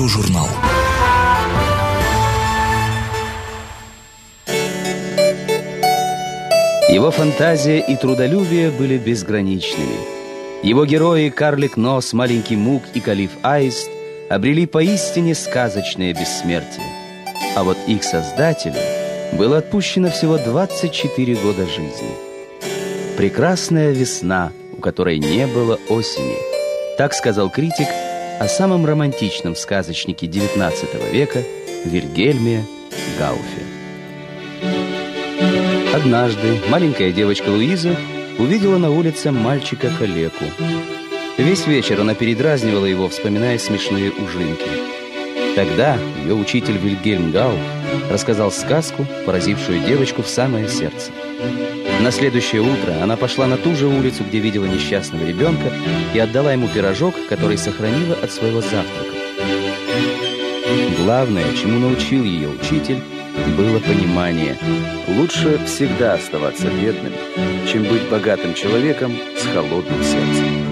Радиожурнал. Его фантазия и трудолюбие были безграничными. Его герои Карлик Нос, Маленький Мук и Калиф Аист обрели поистине сказочное бессмертие. А вот их создателю было отпущено всего 24 года жизни. Прекрасная весна, у которой не было осени. Так сказал критик о самом романтичном сказочнике XIX века Вильгельме Гауфе. Однажды маленькая девочка Луиза увидела на улице мальчика-калеку. Весь вечер она передразнивала его, вспоминая смешные ужинки. Тогда ее учитель Вильгельм Гауф рассказал сказку, поразившую девочку в самое сердце. На следующее утро она пошла на ту же улицу, где видела несчастного ребенка, и отдала ему пирожок, который сохранила от своего завтрака. Главное, чему научил ее учитель, было понимание. Лучше всегда оставаться бедным, чем быть богатым человеком с холодным сердцем.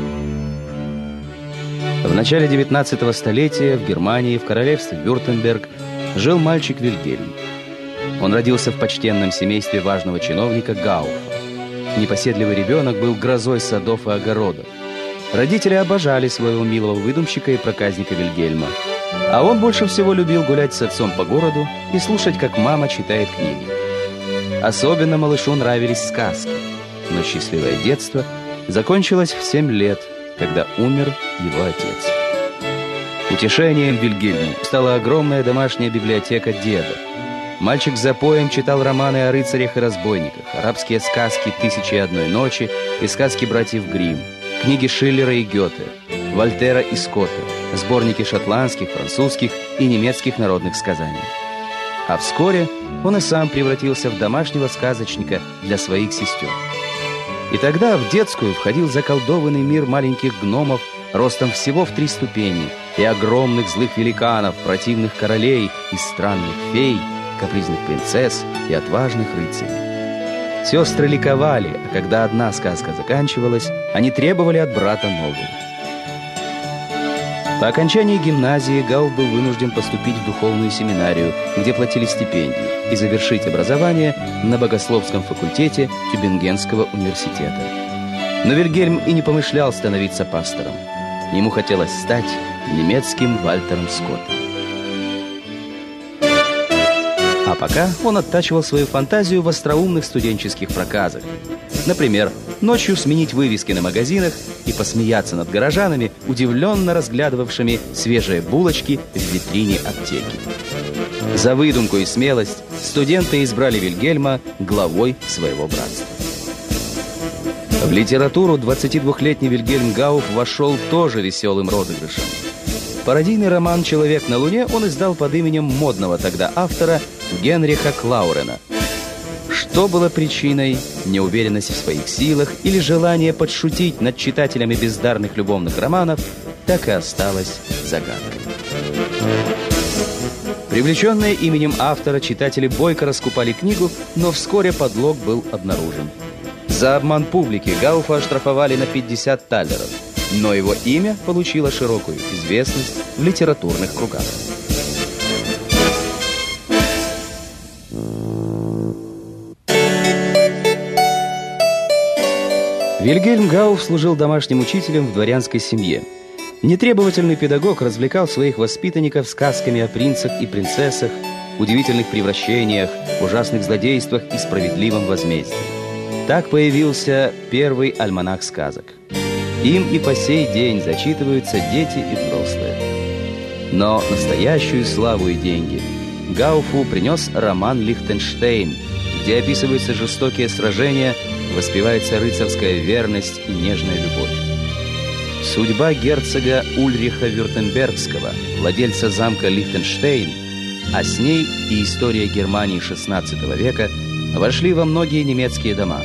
В начале 19 столетия в Германии, в королевстве Вюртемберг, жил мальчик Вильгельм. Он родился в почтенном семействе важного чиновника Гауфа. Непоседливый ребенок был грозой садов и огородов. Родители обожали своего милого выдумщика и проказника Вильгельма. А он больше всего любил гулять с отцом по городу и слушать, как мама читает книги. Особенно малышу нравились сказки. Но счастливое детство закончилось в 7 лет, когда умер его отец. Утешением Вильгельму стала огромная домашняя библиотека деда. Мальчик за поем читал романы о рыцарях и разбойниках, арабские сказки «Тысячи и одной ночи» и сказки братьев Гримм, книги Шиллера и Гёте, Вольтера и Скотта, сборники шотландских, французских и немецких народных сказаний. А вскоре он и сам превратился в домашнего сказочника для своих сестер. И тогда в детскую входил заколдованный мир маленьких гномов ростом всего в три ступени и огромных злых великанов, противных королей и странных фей – капризных принцесс и отважных рыцарей. Сестры ликовали, а когда одна сказка заканчивалась, они требовали от брата новую. По окончании гимназии Гауф был вынужден поступить в духовную семинарию, где платили стипендии, и завершить образование на богословском факультете Тюбингенского университета. Но Вильгельм и не помышлял становиться пастором. Ему хотелось стать немецким Вальтером Скоттом. Пока он оттачивал свою фантазию в остроумных студенческих проказах. Например, ночью сменить вывески на магазинах и посмеяться над горожанами, удивленно разглядывавшими свежие булочки в витрине аптеки. За выдумку и смелость студенты избрали Вильгельма главой своего братства. В литературу 22-летний Вильгельм Гауф вошел тоже веселым розыгрышем. Пародийный роман «Человек на Луне» он издал под именем модного тогда автора Генриха Клаурена. Что было причиной? Неуверенность в своих силах или желание подшутить над читателями бездарных любовных романов, так и осталось загадкой. Привлеченные именем автора, читатели бойко раскупали книгу, но вскоре подлог был обнаружен. За обман публики Гауфа оштрафовали на 50 талеров – но его имя получило широкую известность в литературных кругах. Вильгельм Гауф служил домашним учителем в дворянской семье. Нетребовательный педагог развлекал своих воспитанников сказками о принцах и принцессах, удивительных превращениях, ужасных злодействах и справедливом возмездии. Так появился первый альманах сказок – им и по сей день зачитываются дети и взрослые. Но настоящую славу и деньги Гауфу принес роман «Лихтенштейн», где описываются жестокие сражения, воспевается рыцарская верность и нежная любовь. Судьба герцога Ульриха Вюртембергского, владельца замка Лихтенштейн, а с ней и история Германии XVI века вошли во многие немецкие дома.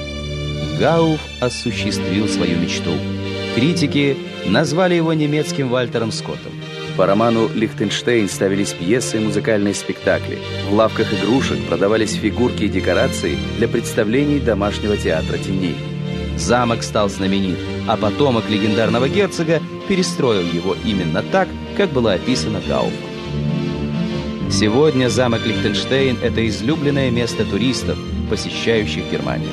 Гауф осуществил свою мечту – Критики назвали его немецким Вальтером Скоттом. По роману «Лихтенштейн» ставились пьесы и музыкальные спектакли. В лавках игрушек продавались фигурки и декорации для представлений домашнего театра теней. Замок стал знаменит, а потомок легендарного герцога перестроил его именно так, как было описано Гауфом. Сегодня замок Лихтенштейн – это излюбленное место туристов, посещающих Германию.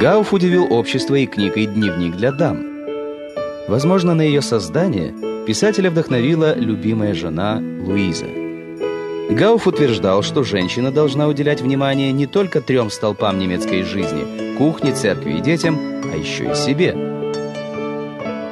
Гауф удивил общество и книгой «Дневник для дам». Возможно, на ее создание писателя вдохновила любимая жена Луиза. Гауф утверждал, что женщина должна уделять внимание не только трем столпам немецкой жизни – кухне, церкви и детям, а еще и себе.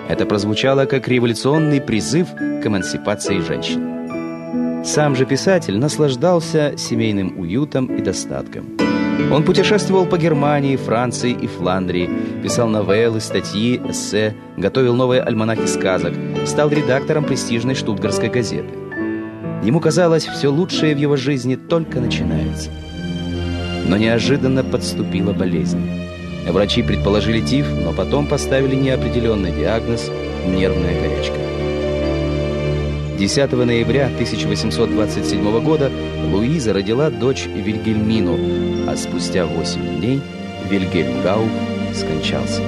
Это прозвучало как революционный призыв к эмансипации женщин. Сам же писатель наслаждался семейным уютом и достатком. Он путешествовал по Германии, Франции и Фландрии, писал новеллы, статьи, эссе, готовил новые альманахи сказок, стал редактором престижной штутгарской газеты. Ему казалось, все лучшее в его жизни только начинается. Но неожиданно подступила болезнь. Врачи предположили тиф, но потом поставили неопределенный диагноз – нервная горячка. 10 ноября 1827 года Луиза родила дочь Вильгельмину, а спустя 8 дней Вильгельм Гауф скончался.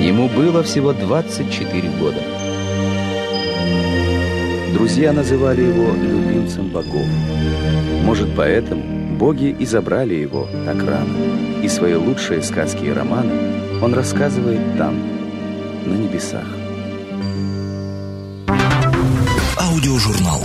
Ему было всего 24 года. Друзья называли его любимцем богов. Может, поэтому боги и забрали его так рано. И свои лучшие сказки и романы он рассказывает там, на небесах. Аудиожурнал